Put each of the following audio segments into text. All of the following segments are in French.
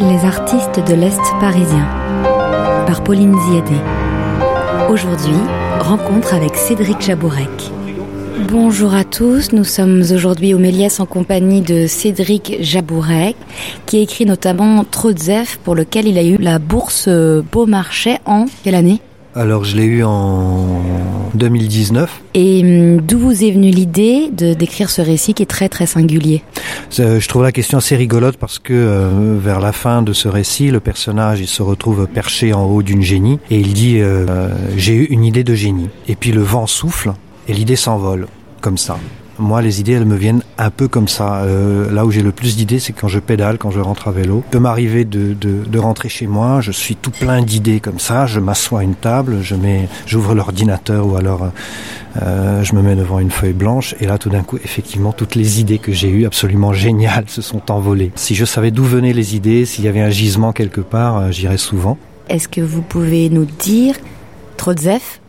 Les artistes de l'Est parisien par Pauline Ziadé. Aujourd'hui, rencontre avec Cédric Jabourek. Bonjour à tous, nous sommes aujourd'hui au Méliès en compagnie de Cédric Jabourek qui a écrit notamment Trotzef pour lequel il a eu la bourse Beaumarchais en quelle année? Alors je l'ai eu en 2019. Et hum, d'où vous est venue l'idée de d'écrire ce récit qui est très très singulier? Je trouve la question assez rigolote parce que euh, vers la fin de ce récit, le personnage il se retrouve perché en haut d'une génie et il dit euh, j'ai eu une idée de génie. Et puis le vent souffle et l'idée s'envole comme ça. Moi, les idées, elles me viennent un peu comme ça. Euh, là où j'ai le plus d'idées, c'est quand je pédale, quand je rentre à vélo. Il peut m'arriver de, de, rentrer chez moi, je suis tout plein d'idées comme ça. Je m'assois à une table, je mets, j'ouvre l'ordinateur ou alors euh, je me mets devant une feuille blanche et là, tout d'un coup, effectivement, toutes les idées que j'ai eues, absolument géniales, se sont envolées. Si je savais d'où venaient les idées, s'il y avait un gisement quelque part, euh, j'irais souvent. Est-ce que vous pouvez nous dire, Trotzef,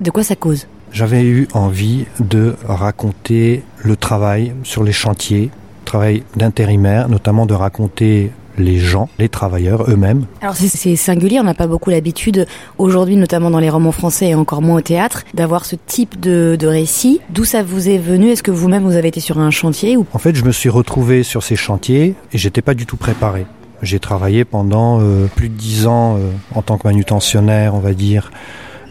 de quoi ça cause? J'avais eu envie de raconter le travail sur les chantiers, travail d'intérimaire, notamment de raconter les gens, les travailleurs eux-mêmes. Alors c'est singulier, on n'a pas beaucoup l'habitude aujourd'hui, notamment dans les romans français et encore moins au théâtre, d'avoir ce type de, de récit. D'où ça vous est venu? Est-ce que vous-même vous avez été sur un chantier ou... En fait, je me suis retrouvé sur ces chantiers et j'étais pas du tout préparé. J'ai travaillé pendant euh, plus de dix ans euh, en tant que manutentionnaire, on va dire,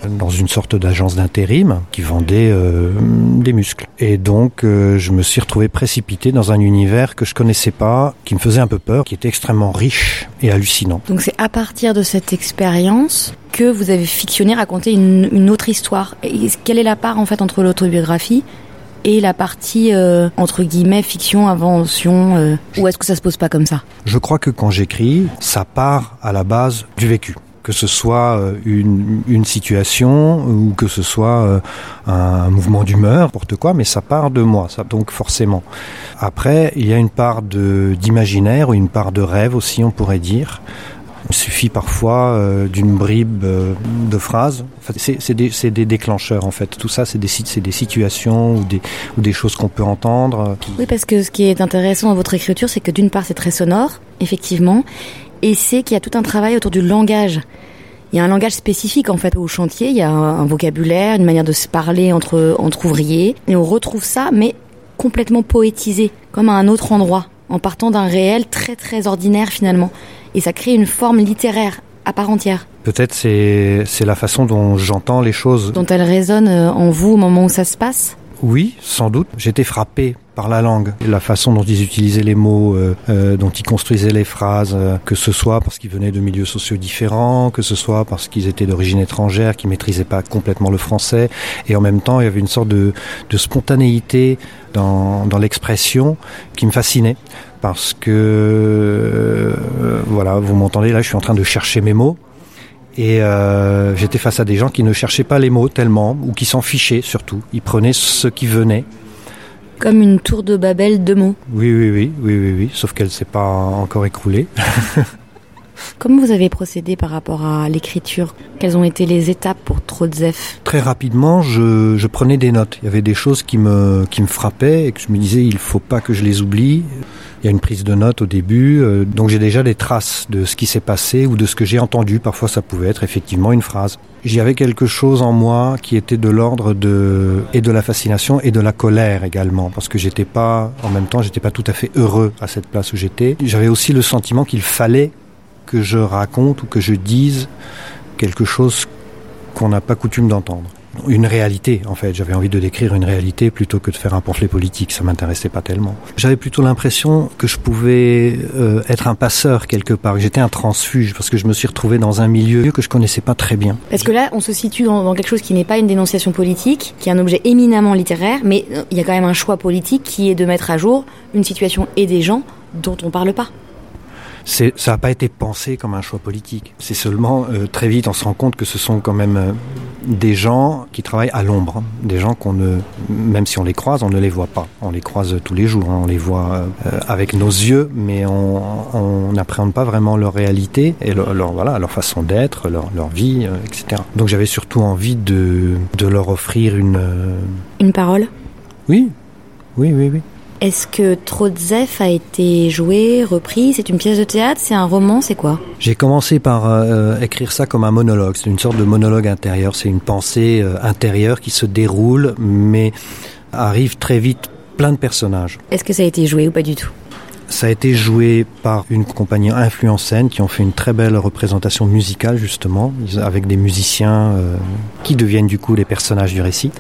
dans une sorte d'agence d'intérim qui vendait euh, des muscles. Et donc euh, je me suis retrouvé précipité dans un univers que je connaissais pas, qui me faisait un peu peur, qui était extrêmement riche et hallucinant. Donc c'est à partir de cette expérience que vous avez fictionné, raconté une, une autre histoire. Et quelle est la part en fait entre l'autobiographie et la partie euh, entre guillemets fiction, invention euh, Ou est-ce que ça se pose pas comme ça? Je crois que quand j'écris, ça part à la base du vécu que ce soit euh, une, situation ou que ce soit euh, un mouvement d'humeur, n'importe quoi, mais ça part de moi, ça, donc forcément. Après, il y a une part d'imaginaire ou une part de rêve aussi, on pourrait dire. Il suffit parfois euh, d'une bribe de phrases. Enfin, c'est des, des, déclencheurs en fait. Tout ça, c'est des, des situations ou des, ou des choses qu'on peut entendre. Oui, parce que ce qui est intéressant dans votre écriture, c'est que d'une part, c'est très sonore, effectivement, et c'est qu'il y a tout un travail autour du langage. Il y a un langage spécifique en fait au chantier, il y a un vocabulaire, une manière de se parler entre, entre ouvriers, et on retrouve ça, mais complètement poétisé, comme à un autre endroit, en partant d'un réel très très ordinaire finalement. Et ça crée une forme littéraire à part entière. Peut-être c'est c'est la façon dont j'entends les choses. Dont elles résonnent en vous au moment où ça se passe oui, sans doute. J'étais frappé par la langue, la façon dont ils utilisaient les mots, euh, euh, dont ils construisaient les phrases, euh, que ce soit parce qu'ils venaient de milieux sociaux différents, que ce soit parce qu'ils étaient d'origine étrangère, qu'ils maîtrisaient pas complètement le français, et en même temps il y avait une sorte de, de spontanéité dans, dans l'expression qui me fascinait. Parce que voilà, vous m'entendez là, je suis en train de chercher mes mots et euh, j'étais face à des gens qui ne cherchaient pas les mots tellement, ou qui s'en fichaient surtout. Ils prenaient ce qui venait. Comme une tour de Babel de mots. Oui, oui, oui, oui, oui, oui. sauf qu'elle s'est pas encore écroulée. Comment vous avez procédé par rapport à l'écriture? Quelles ont été les étapes pour Trotzef Très rapidement, je, prenais des notes. Il y avait des choses qui me, qui me frappaient et que je me disais, il faut pas que je les oublie. Il y a une prise de notes au début, euh, donc j'ai déjà des traces de ce qui s'est passé ou de ce que j'ai entendu. Parfois, ça pouvait être effectivement une phrase. J'y avais quelque chose en moi qui était de l'ordre de et de la fascination et de la colère également, parce que j'étais pas, en même temps, j'étais pas tout à fait heureux à cette place où j'étais. J'avais aussi le sentiment qu'il fallait que je raconte ou que je dise quelque chose qu'on n'a pas coutume d'entendre une réalité en fait. J'avais envie de décrire une réalité plutôt que de faire un pamphlet politique. Ça m'intéressait pas tellement. J'avais plutôt l'impression que je pouvais euh, être un passeur quelque part. J'étais un transfuge parce que je me suis retrouvé dans un milieu que je connaissais pas très bien. Parce que là, on se situe dans, dans quelque chose qui n'est pas une dénonciation politique, qui est un objet éminemment littéraire, mais euh, il y a quand même un choix politique qui est de mettre à jour une situation et des gens dont on parle pas ça n'a pas été pensé comme un choix politique. C'est seulement euh, très vite on se rend compte que ce sont quand même euh, des gens qui travaillent à l'ombre, hein. des gens qu'on ne, même si on les croise, on ne les voit pas. On les croise tous les jours, hein. on les voit euh, avec nos yeux, mais on n'appréhende pas vraiment leur réalité et leur, leur voilà leur façon d'être, leur, leur vie, etc. Donc j'avais surtout envie de, de leur offrir une une parole? Oui, oui, oui, oui. Est-ce que Trotzef a été joué, repris? C'est une pièce de théâtre C'est un roman C'est quoi? J'ai commencé par euh, écrire ça comme un monologue. C'est une sorte de monologue intérieur. C'est une pensée euh, intérieure qui se déroule, mais arrive très vite plein de personnages. Est-ce que ça a été joué ou pas du tout? Ça a été joué par une compagnie Influence Scène qui ont fait une très belle représentation musicale justement, avec des musiciens euh, qui deviennent du coup les personnages du récit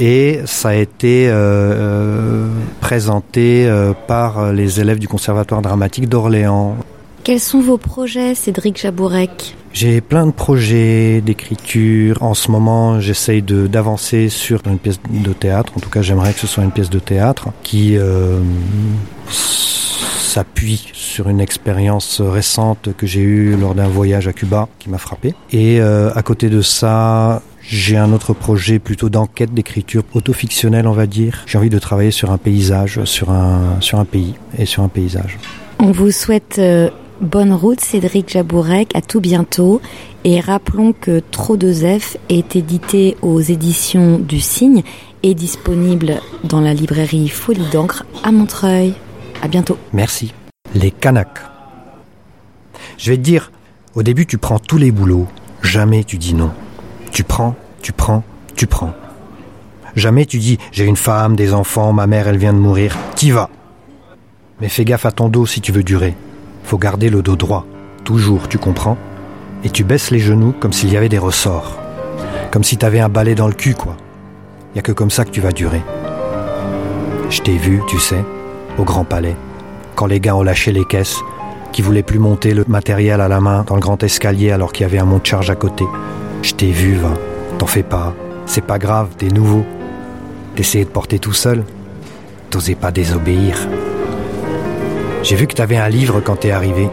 et ça a été euh, euh, présenté euh, par les élèves du Conservatoire dramatique d'Orléans. Quels sont vos projets, Cédric Jabourek J'ai plein de projets d'écriture. En ce moment, j'essaye d'avancer sur une pièce de théâtre. En tout cas, j'aimerais que ce soit une pièce de théâtre qui s'appuie sur une expérience récente que j'ai eue lors d'un voyage à Cuba qui m'a frappé. Et à côté de ça, j'ai un autre projet plutôt d'enquête, d'écriture autofictionnelle, on va dire. J'ai envie de travailler sur un paysage, sur un, sur un pays et sur un paysage. On vous souhaite euh, bonne route, Cédric Jabourek. À tout bientôt. Et rappelons que Trop de Zef est édité aux éditions du Cygne et disponible dans la librairie Folie d'encre à Montreuil. À bientôt. Merci. Les Kanaks. Je vais te dire, au début tu prends tous les boulots, jamais tu dis non. Tu prends, tu prends, tu prends. Jamais tu dis j'ai une femme, des enfants, ma mère elle vient de mourir. T'y vas. Mais fais gaffe à ton dos si tu veux durer. Faut garder le dos droit. Toujours, tu comprends? Et tu baisses les genoux comme s'il y avait des ressorts. Comme si t'avais un balai dans le cul, quoi. Y a que comme ça que tu vas durer. Je t'ai vu, tu sais, au Grand Palais, quand les gars ont lâché les caisses, qui voulaient plus monter le matériel à la main dans le grand escalier alors qu'il y avait un monte charge à côté. Je t'ai vu, va. T'en fais pas. C'est pas grave, t'es nouveau. T'essayais de porter tout seul. T'osais pas désobéir. J'ai vu que t'avais un livre quand t'es arrivé.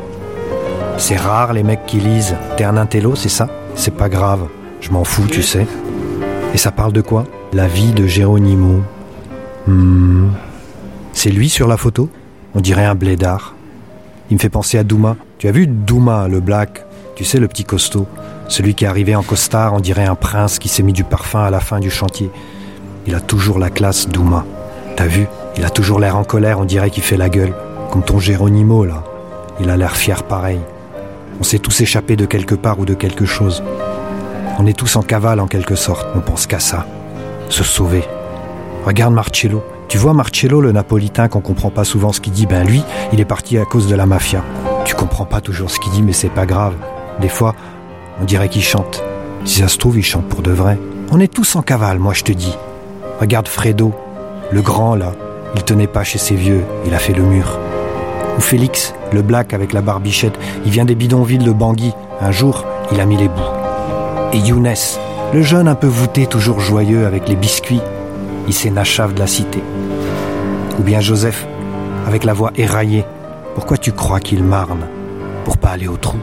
C'est rare les mecs qui lisent. T'es un intello, c'est ça? C'est pas grave. Je m'en fous, tu sais. Et ça parle de quoi? La vie de Géronimo. Hmm. C'est lui sur la photo? On dirait un blédard. Il me fait penser à Douma. Tu as vu Douma, le black? Tu sais, le petit costaud celui qui est arrivé en costard, on dirait un prince qui s'est mis du parfum à la fin du chantier. Il a toujours la classe Douma. T'as vu? Il a toujours l'air en colère, on dirait qu'il fait la gueule. Comme ton Géronimo, là. Il a l'air fier pareil. On s'est tous échappés de quelque part ou de quelque chose. On est tous en cavale en quelque sorte. On pense qu'à ça. Se sauver. Regarde Marcello. Tu vois Marcello, le napolitain qu'on comprend pas souvent ce qu'il dit, ben lui, il est parti à cause de la mafia. Tu comprends pas toujours ce qu'il dit, mais c'est pas grave. Des fois, on dirait qu'il chante. Si ça se trouve, il chante pour de vrai. On est tous en cavale, moi je te dis. Regarde Fredo, le grand là. Il tenait pas chez ses vieux, il a fait le mur. Ou Félix, le black avec la barbichette, il vient des bidonvilles de Bangui. Un jour, il a mis les bouts. Et Younes, le jeune un peu voûté, toujours joyeux avec les biscuits, il s'est nachave de la cité. Ou bien Joseph, avec la voix éraillée. Pourquoi tu crois qu'il marne Pour pas aller au trou?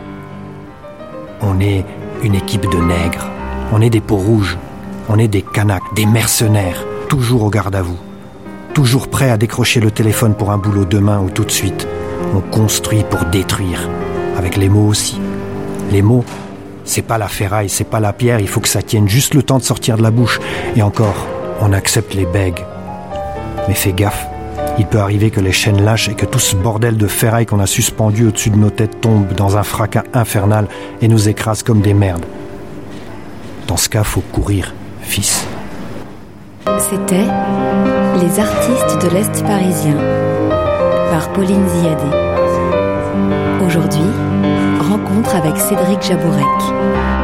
On est une équipe de nègres. On est des peaux rouges. On est des canaques, des mercenaires, toujours au garde à vous. Toujours prêts à décrocher le téléphone pour un boulot demain ou tout de suite. On construit pour détruire. Avec les mots aussi. Les mots, c'est pas la ferraille, c'est pas la pierre, il faut que ça tienne juste le temps de sortir de la bouche. Et encore, on accepte les bègues. Mais fais gaffe, il peut arriver que les chaînes lâchent et que tout ce bordel de ferraille qu'on a suspendu au-dessus de nos têtes tombe dans un fracas infernal et nous écrase comme des merdes. Dans ce cas, faut courir, fils. C'était Les artistes de l'Est parisien par Pauline Ziadé. Aujourd'hui, rencontre avec Cédric Jabourek.